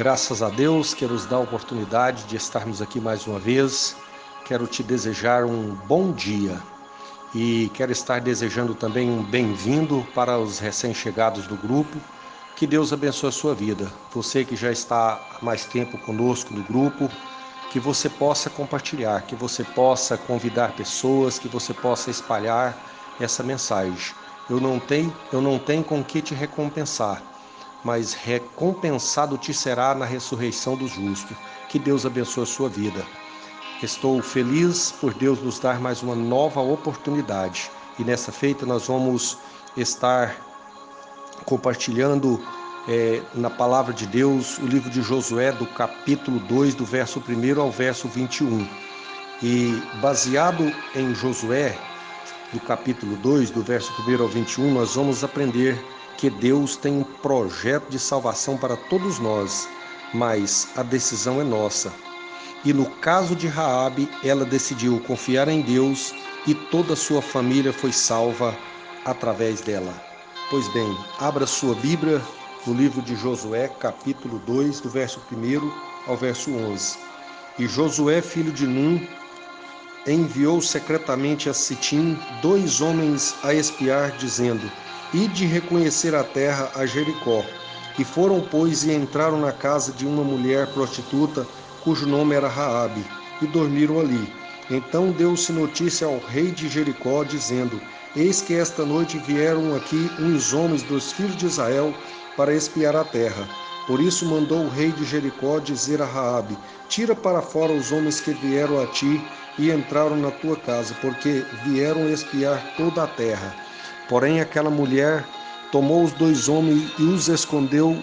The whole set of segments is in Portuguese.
Graças a Deus, quero nos dar a oportunidade de estarmos aqui mais uma vez. Quero te desejar um bom dia e quero estar desejando também um bem-vindo para os recém-chegados do grupo. Que Deus abençoe a sua vida. Você que já está há mais tempo conosco no grupo, que você possa compartilhar, que você possa convidar pessoas, que você possa espalhar essa mensagem. Eu não tenho, eu não tenho com que te recompensar mas recompensado te será na ressurreição dos justos. Que Deus abençoe a sua vida. Estou feliz por Deus nos dar mais uma nova oportunidade. E nessa feita nós vamos estar compartilhando é, na palavra de Deus o livro de Josué, do capítulo 2, do verso 1 ao verso 21. E baseado em Josué, do capítulo 2, do verso 1 ao 21, nós vamos aprender que Deus tem um projeto de salvação para todos nós, mas a decisão é nossa. E no caso de Raabe, ela decidiu confiar em Deus e toda a sua família foi salva através dela. Pois bem, abra sua Bíblia no livro de Josué, capítulo 2, do verso 1 ao verso 11. E Josué, filho de Num, enviou secretamente a Sitim dois homens a espiar, dizendo: e de reconhecer a terra a Jericó. E foram, pois, e entraram na casa de uma mulher prostituta, cujo nome era Raabe, e dormiram ali. Então deu-se notícia ao rei de Jericó, dizendo: Eis que esta noite vieram aqui uns homens dos filhos de Israel para espiar a terra. Por isso mandou o rei de Jericó dizer a Raabe: Tira para fora os homens que vieram a ti e entraram na tua casa, porque vieram espiar toda a terra. Porém, aquela mulher tomou os dois homens e os escondeu,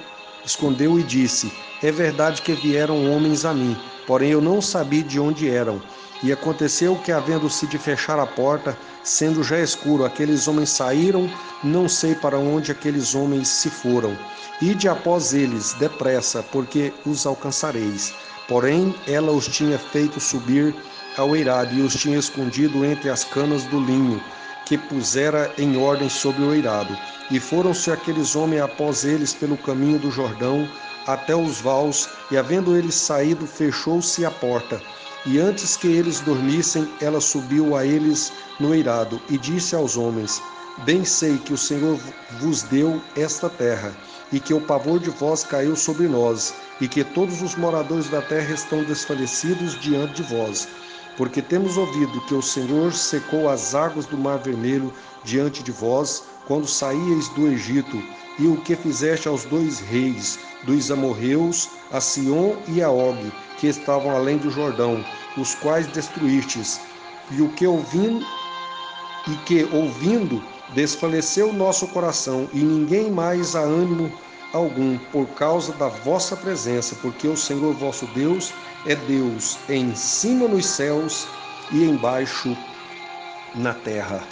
escondeu e disse: É verdade que vieram homens a mim, porém eu não sabia de onde eram. E aconteceu que, havendo-se de fechar a porta, sendo já escuro, aqueles homens saíram, não sei para onde aqueles homens se foram. Ide após eles, depressa, porque os alcançareis. Porém, ela os tinha feito subir ao eirado e os tinha escondido entre as canas do linho que pusera em ordem sobre o eirado. E foram-se aqueles homens após eles pelo caminho do Jordão até os vals, e havendo eles saído, fechou-se a porta. E antes que eles dormissem, ela subiu a eles no eirado e disse aos homens: Bem sei que o Senhor vos deu esta terra, e que o pavor de vós caiu sobre nós, e que todos os moradores da terra estão desfalecidos diante de vós porque temos ouvido que o Senhor secou as águas do Mar Vermelho diante de vós, quando saíeis do Egito, e o que fizeste aos dois reis, dos amorreus, a Sion e a Og, que estavam além do Jordão, os quais destruístes, e o que ouvindo, e que ouvindo desfaleceu nosso coração, e ninguém mais há ânimo algum por causa da vossa presença, porque o Senhor vosso Deus é Deus em cima nos céus e embaixo na terra.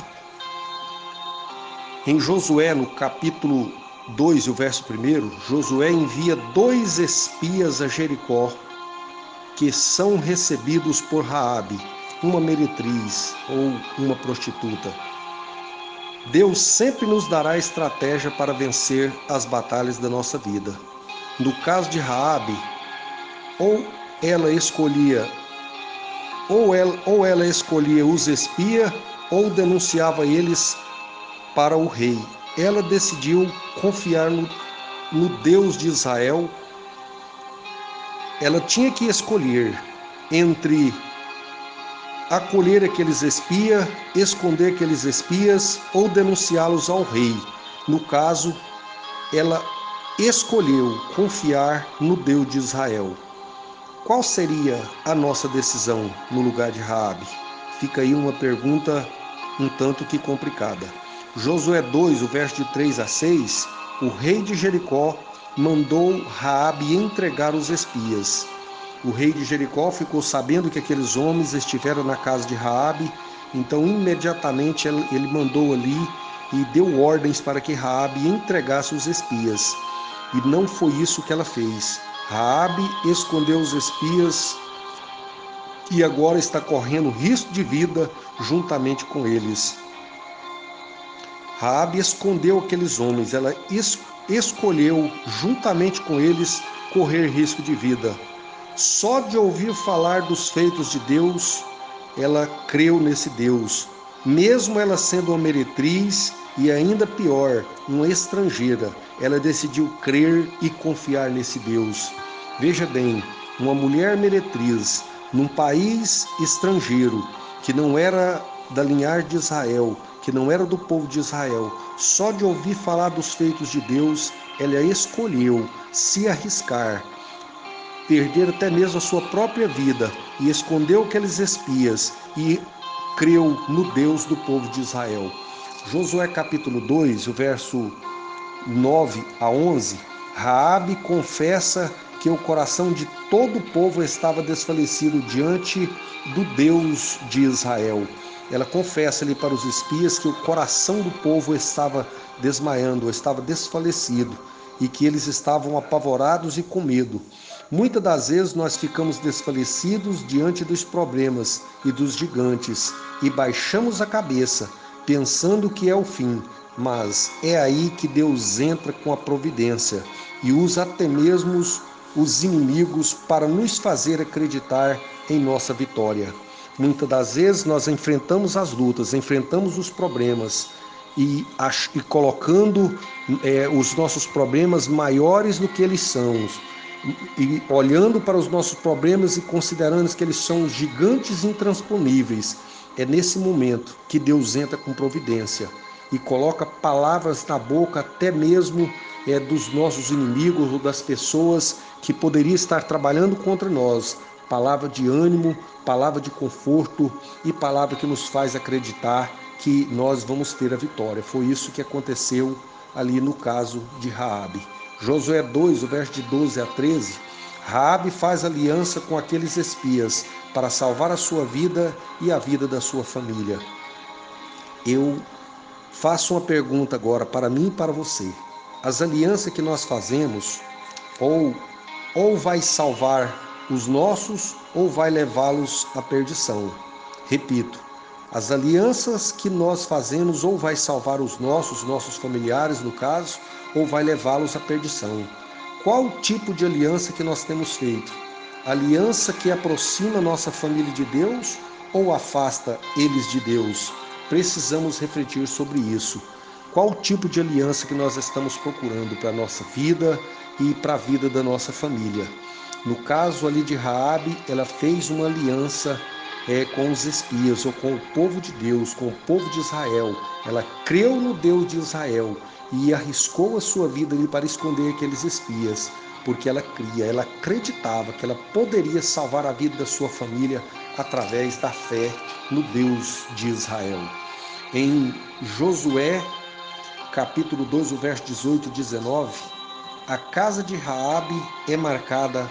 Em Josué, no capítulo 2, o verso 1, Josué envia dois espias a Jericó, que são recebidos por Raabe, uma meretriz ou uma prostituta. Deus sempre nos dará estratégia para vencer as batalhas da nossa vida. No caso de Raabe, ou ela escolhia ou ela, ou ela escolhia os espias ou denunciava eles para o rei. Ela decidiu confiar no, no Deus de Israel. Ela tinha que escolher entre acolher aqueles espias, esconder aqueles espias ou denunciá-los ao rei. No caso, ela escolheu confiar no Deus de Israel. Qual seria a nossa decisão no lugar de Raabe? Fica aí uma pergunta um tanto que complicada. Josué 2, o verso de 3 a 6, o rei de Jericó mandou Raabe entregar os espias. O rei de Jericó ficou sabendo que aqueles homens estiveram na casa de Raabe, então imediatamente ele mandou ali e deu ordens para que Raabe entregasse os espias. E não foi isso que ela fez. Raabe escondeu os espias e agora está correndo risco de vida juntamente com eles. Raabe escondeu aqueles homens, ela escolheu, juntamente com eles, correr risco de vida. Só de ouvir falar dos feitos de Deus, ela creu nesse Deus, mesmo ela sendo uma meretriz e ainda pior, uma estrangeira, ela decidiu crer e confiar nesse Deus. Veja bem, uma mulher meretriz num país estrangeiro que não era da linhagem de Israel, que não era do povo de Israel, só de ouvir falar dos feitos de Deus, ela escolheu se arriscar, perder até mesmo a sua própria vida e escondeu aqueles espias e creu no Deus do povo de Israel. Josué capítulo 2, o verso 9 a 11, Raabe confessa que o coração de todo o povo estava desfalecido diante do Deus de Israel. Ela confessa ali para os espias que o coração do povo estava desmaiando, estava desfalecido e que eles estavam apavorados e com medo. Muitas das vezes nós ficamos desfalecidos diante dos problemas e dos gigantes e baixamos a cabeça pensando que é o fim, mas é aí que Deus entra com a providência e usa até mesmo os inimigos para nos fazer acreditar em nossa vitória. Muitas das vezes nós enfrentamos as lutas, enfrentamos os problemas e, e colocando é, os nossos problemas maiores do que eles são, e olhando para os nossos problemas e considerando que eles são gigantes intransponíveis é nesse momento que Deus entra com providência e coloca palavras na boca até mesmo é, dos nossos inimigos ou das pessoas que poderiam estar trabalhando contra nós. Palavra de ânimo, palavra de conforto e palavra que nos faz acreditar que nós vamos ter a vitória. Foi isso que aconteceu ali no caso de Raabe. Josué 2, o verso de 12 a 13, Raabe faz aliança com aqueles espias para salvar a sua vida e a vida da sua família. Eu faço uma pergunta agora para mim e para você. As alianças que nós fazemos ou ou vai salvar os nossos ou vai levá-los à perdição. Repito, as alianças que nós fazemos ou vai salvar os nossos, nossos familiares no caso, ou vai levá-los à perdição. Qual o tipo de aliança que nós temos feito? Aliança que aproxima nossa família de Deus ou afasta eles de Deus? Precisamos refletir sobre isso. Qual tipo de aliança que nós estamos procurando para a nossa vida e para a vida da nossa família? No caso ali de Raabe, ela fez uma aliança é, com os espias ou com o povo de Deus, com o povo de Israel. Ela creu no Deus de Israel e arriscou a sua vida ali para esconder aqueles espias porque ela cria, ela acreditava que ela poderia salvar a vida da sua família através da fé no Deus de Israel. Em Josué, capítulo 2, o verso 18 e 19, a casa de Raabe é marcada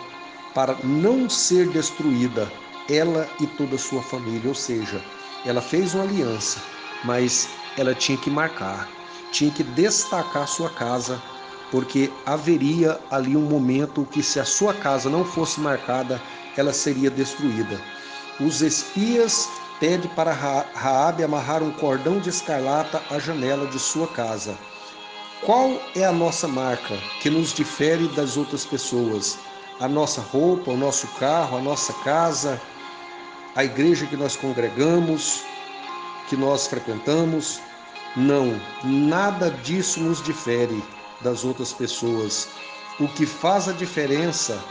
para não ser destruída, ela e toda a sua família, ou seja, ela fez uma aliança, mas ela tinha que marcar, tinha que destacar sua casa porque haveria ali um momento que, se a sua casa não fosse marcada, ela seria destruída. Os espias pedem para Raabe amarrar um cordão de escarlata à janela de sua casa. Qual é a nossa marca que nos difere das outras pessoas? A nossa roupa, o nosso carro, a nossa casa, a igreja que nós congregamos, que nós frequentamos? Não, nada disso nos difere das outras pessoas. O que faz a diferença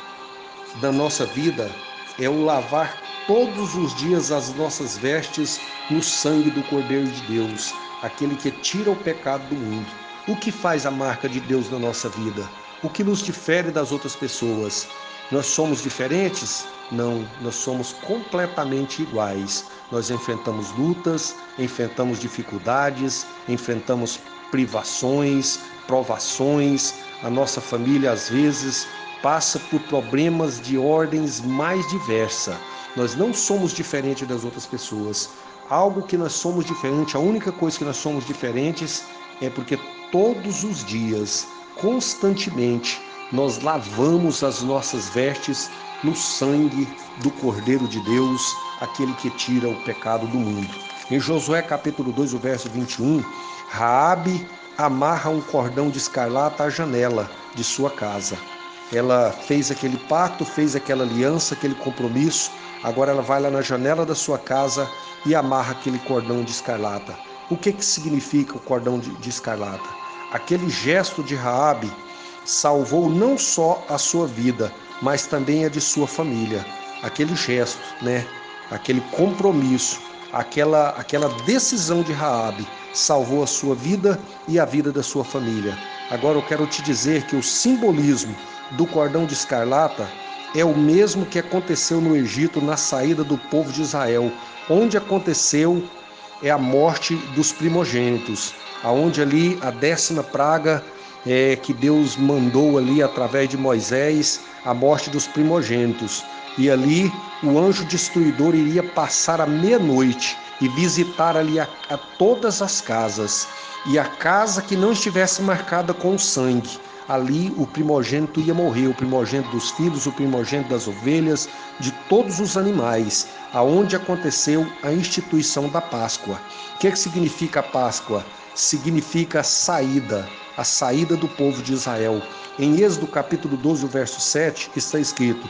da nossa vida é o lavar todos os dias as nossas vestes no sangue do Cordeiro de Deus, aquele que tira o pecado do mundo. O que faz a marca de Deus na nossa vida? O que nos difere das outras pessoas? Nós somos diferentes? Não, nós somos completamente iguais. Nós enfrentamos lutas, enfrentamos dificuldades, enfrentamos privações, provações. A nossa família, às vezes, passa por problemas de ordens mais diversas. Nós não somos diferentes das outras pessoas. Algo que nós somos diferente, a única coisa que nós somos diferentes é porque todos os dias, constantemente, nós lavamos as nossas vestes no sangue do Cordeiro de Deus, aquele que tira o pecado do mundo. Em Josué capítulo 2, o verso 21, Raabe amarra um cordão de escarlata à janela de sua casa. Ela fez aquele pacto, fez aquela aliança, aquele compromisso. Agora ela vai lá na janela da sua casa e amarra aquele cordão de escarlata. O que, que significa o cordão de, de escarlata? Aquele gesto de Raabe salvou não só a sua vida, mas também a de sua família. Aquele gesto, né? Aquele compromisso, aquela aquela decisão de Raabe salvou a sua vida e a vida da sua família. Agora eu quero te dizer que o simbolismo do cordão de escarlata é o mesmo que aconteceu no Egito na saída do povo de Israel, onde aconteceu é a morte dos primogênitos, aonde ali a décima praga é, que Deus mandou ali através de Moisés, a morte dos primogênitos. E ali o anjo destruidor iria passar a meia-noite e visitar ali a, a todas as casas, e a casa que não estivesse marcada com sangue, ali o primogênito ia morrer, o primogênito dos filhos, o primogênito das ovelhas, de todos os animais, aonde aconteceu a instituição da Páscoa. O que, é que significa a Páscoa? Significa saída, a saída do povo de Israel. Em Êxodo capítulo 12, verso 7, está escrito: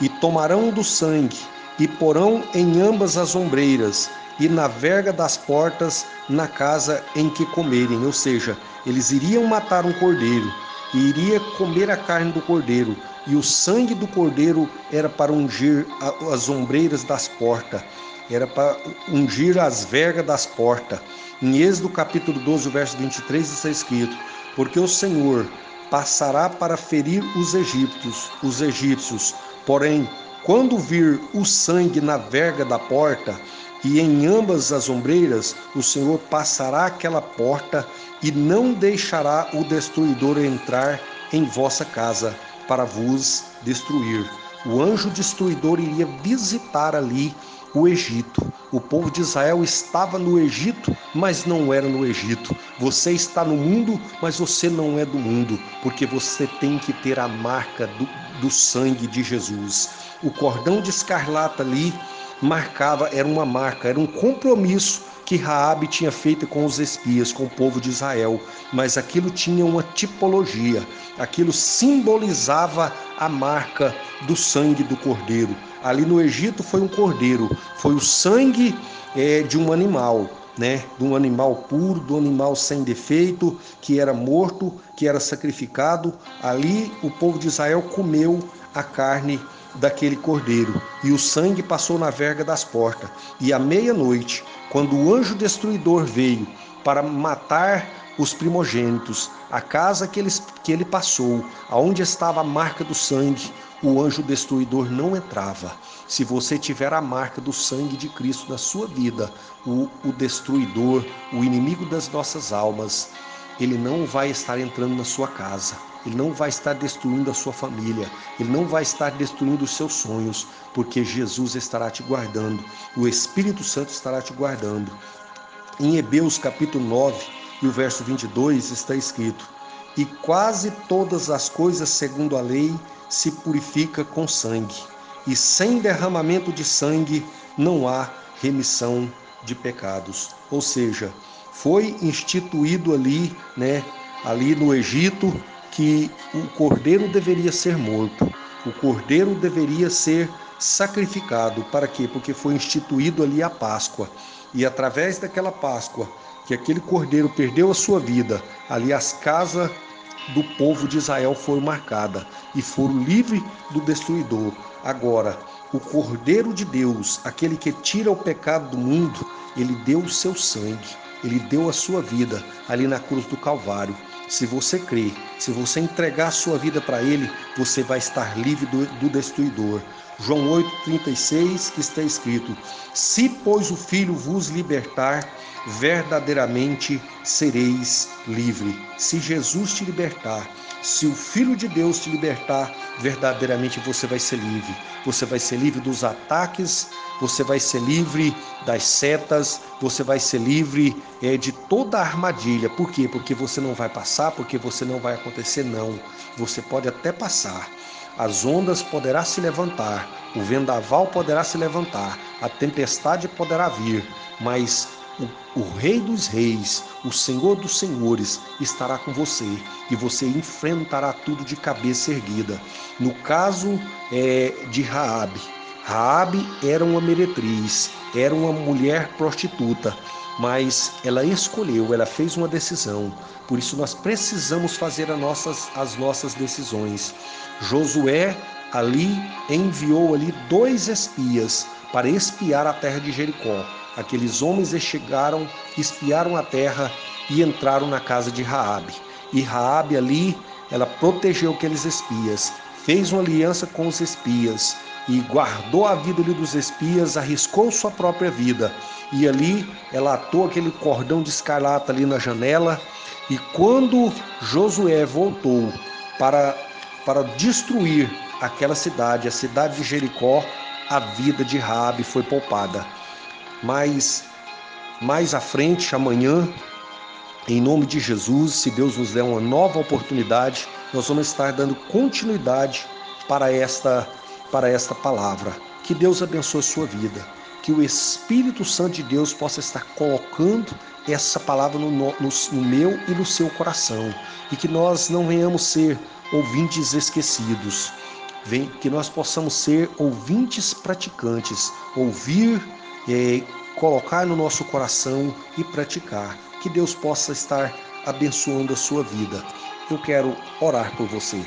E tomarão do sangue e porão em ambas as ombreiras e na verga das portas na casa em que comerem. Ou seja, eles iriam matar um cordeiro e iria comer a carne do cordeiro, e o sangue do cordeiro era para ungir as ombreiras das portas, era para ungir as vergas das portas. Em Êxodo capítulo 12, verso 23 está escrito: Porque o Senhor passará para ferir os egípcios, os egípcios, porém quando vir o sangue na verga da porta e em ambas as ombreiras, o Senhor passará aquela porta e não deixará o destruidor entrar em vossa casa para vos destruir. O anjo destruidor iria visitar ali o Egito. O povo de Israel estava no Egito, mas não era no Egito. Você está no mundo, mas você não é do mundo, porque você tem que ter a marca do, do sangue de Jesus. O cordão de escarlata ali marcava, era uma marca, era um compromisso que Raabe tinha feito com os espias, com o povo de Israel, mas aquilo tinha uma tipologia, aquilo simbolizava a marca do sangue do cordeiro. Ali no Egito foi um cordeiro, foi o sangue é, de um animal, né, de um animal puro, de um animal sem defeito, que era morto, que era sacrificado. Ali o povo de Israel comeu a carne daquele cordeiro, e o sangue passou na verga das portas. E à meia-noite, quando o anjo destruidor veio para matar os primogênitos, a casa que ele, que ele passou, aonde estava a marca do sangue, o anjo destruidor não entrava. Se você tiver a marca do sangue de Cristo na sua vida, o, o destruidor, o inimigo das nossas almas, ele não vai estar entrando na sua casa, ele não vai estar destruindo a sua família, ele não vai estar destruindo os seus sonhos, porque Jesus estará te guardando, o Espírito Santo estará te guardando. Em Hebreus capítulo 9 e o verso 22 está escrito: E quase todas as coisas segundo a lei se purifica com sangue, e sem derramamento de sangue não há remissão de pecados. Ou seja, foi instituído ali, né, ali no Egito, que o cordeiro deveria ser morto, o cordeiro deveria ser sacrificado. Para quê? Porque foi instituído ali a Páscoa. E através daquela Páscoa, que aquele cordeiro perdeu a sua vida, ali as casas do povo de Israel foram marcadas e foram livres do destruidor. Agora, o Cordeiro de Deus, aquele que tira o pecado do mundo, ele deu o seu sangue ele deu a sua vida ali na cruz do Calvário. Se você crer, se você entregar a sua vida para Ele, você vai estar livre do, do destruidor. João 8,36 que está escrito: Se, pois, o Filho vos libertar, verdadeiramente sereis livre. Se Jesus te libertar, se o Filho de Deus te libertar, verdadeiramente você vai ser livre. Você vai ser livre dos ataques, você vai ser livre das setas, você vai ser livre é, de toda a armadilha. Por quê? Porque você não vai passar, porque você não vai acontecer, não. Você pode até passar. As ondas poderá se levantar, o vendaval poderá se levantar, a tempestade poderá vir, mas o, o, Rei dos Reis, o Senhor dos Senhores estará com você e você enfrentará tudo de cabeça erguida. No caso é, de Raabe, Raabe era uma meretriz, era uma mulher prostituta, mas ela escolheu, ela fez uma decisão. Por isso nós precisamos fazer as nossas, as nossas decisões. Josué ali enviou ali dois espias para espiar a terra de Jericó. Aqueles homens chegaram, espiaram a terra e entraram na casa de Raabe. E Raabe ali, ela protegeu aqueles espias, fez uma aliança com os espias e guardou a vida ali dos espias, arriscou sua própria vida. E ali ela atou aquele cordão de escarlata ali na janela. E quando Josué voltou para, para destruir aquela cidade, a cidade de Jericó, a vida de Raabe foi poupada. Mas mais à frente, amanhã, em nome de Jesus, se Deus nos der uma nova oportunidade, nós vamos estar dando continuidade para esta para esta palavra. Que Deus abençoe a sua vida. Que o Espírito Santo de Deus possa estar colocando essa palavra no, no, no meu e no seu coração. E que nós não venhamos ser ouvintes esquecidos vem, que nós possamos ser ouvintes praticantes, ouvir, é, colocar no nosso coração e praticar. Que Deus possa estar abençoando a sua vida. Eu quero orar por você.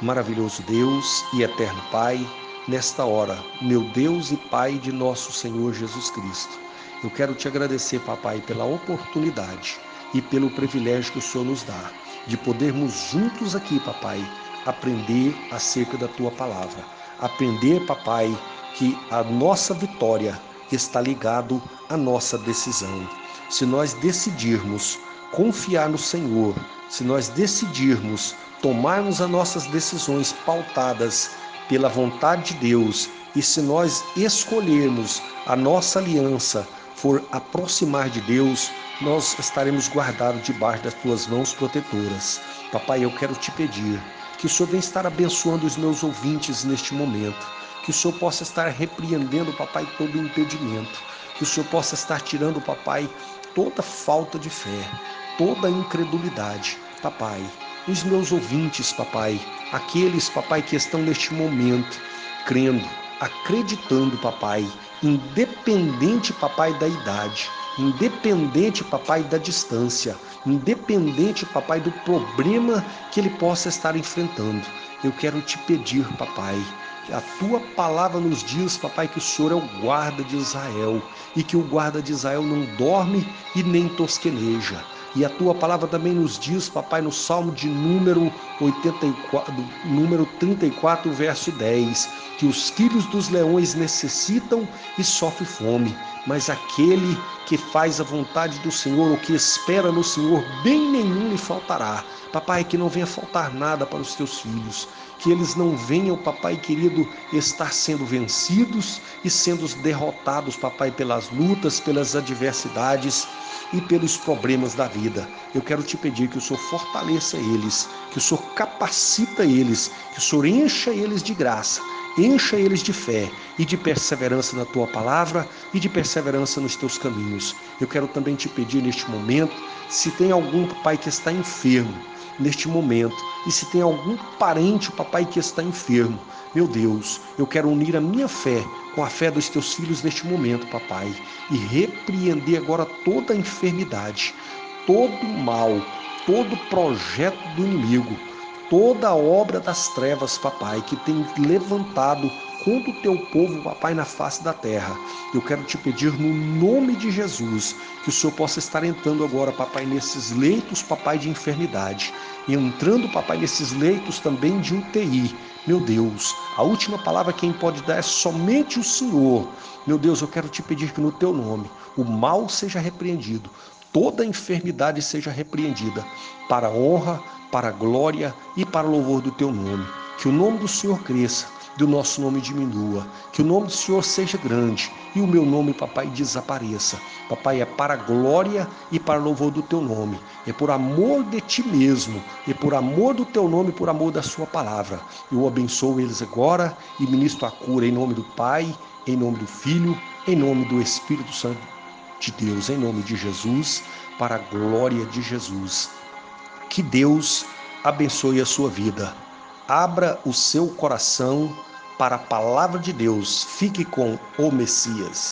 Maravilhoso Deus e eterno Pai, nesta hora, meu Deus e Pai de nosso Senhor Jesus Cristo. Eu quero te agradecer, papai, pela oportunidade e pelo privilégio que o Senhor nos dá de podermos juntos aqui, papai, aprender acerca da tua palavra. Aprender, papai, que a nossa vitória está ligado à nossa decisão. Se nós decidirmos confiar no Senhor, se nós decidirmos tomarmos as nossas decisões pautadas pela vontade de Deus e se nós escolhermos a nossa aliança for aproximar de Deus, nós estaremos guardados debaixo das tuas mãos protetoras. Papai, eu quero te pedir que o Senhor venha estar abençoando os meus ouvintes neste momento. Que o Senhor possa estar repreendendo, papai, todo impedimento. Que o Senhor possa estar tirando, papai, toda falta de fé, toda incredulidade. Papai, os meus ouvintes, papai, aqueles, papai, que estão neste momento crendo, acreditando, papai, independente, papai, da idade, independente, papai, da distância, independente, papai, do problema que ele possa estar enfrentando. Eu quero te pedir, papai, a tua palavra nos diz, papai, que o Senhor é o guarda de Israel e que o guarda de Israel não dorme e nem tosqueneja. E a tua palavra também nos diz, papai, no Salmo de número 84, número 34, verso 10, que os filhos dos leões necessitam e sofrem fome, mas aquele que faz a vontade do Senhor, ou que espera no Senhor, bem nenhum lhe faltará. Papai, que não venha faltar nada para os teus filhos, que eles não venham, papai querido, estar sendo vencidos e sendo derrotados, papai, pelas lutas, pelas adversidades e pelos problemas da vida. Eu quero te pedir que o Senhor fortaleça eles, que o Senhor capacita eles, que o Senhor encha eles de graça, encha eles de fé e de perseverança na tua palavra e de perseverança nos teus caminhos. Eu quero também te pedir neste momento, se tem algum pai que está enfermo, neste momento. E se tem algum parente, papai, que está enfermo, meu Deus, eu quero unir a minha fé com a fé dos teus filhos neste momento, papai, e repreender agora toda a enfermidade, todo mal, todo projeto do inimigo, toda obra das trevas, papai, que tem levantado contra o teu povo, papai, na face da terra. Eu quero te pedir no nome de Jesus que o Senhor possa estar entrando agora, papai, nesses leitos, papai, de enfermidade. E entrando, papai, nesses leitos também de UTI. Meu Deus, a última palavra quem pode dar é somente o Senhor. Meu Deus, eu quero te pedir que no teu nome o mal seja repreendido, toda enfermidade seja repreendida, para a honra, para a glória e para o louvor do teu nome. Que o nome do Senhor cresça do nosso nome diminua, que o nome do Senhor seja grande e o meu nome, papai, desapareça. Papai, é para a glória e para o louvor do teu nome, é por amor de ti mesmo, é por amor do teu nome, por amor da sua palavra. Eu abençoo eles agora e ministro a cura em nome do Pai, em nome do Filho, em nome do Espírito Santo de Deus, em nome de Jesus, para a glória de Jesus. Que Deus abençoe a sua vida. Abra o seu coração para a palavra de Deus. Fique com o Messias.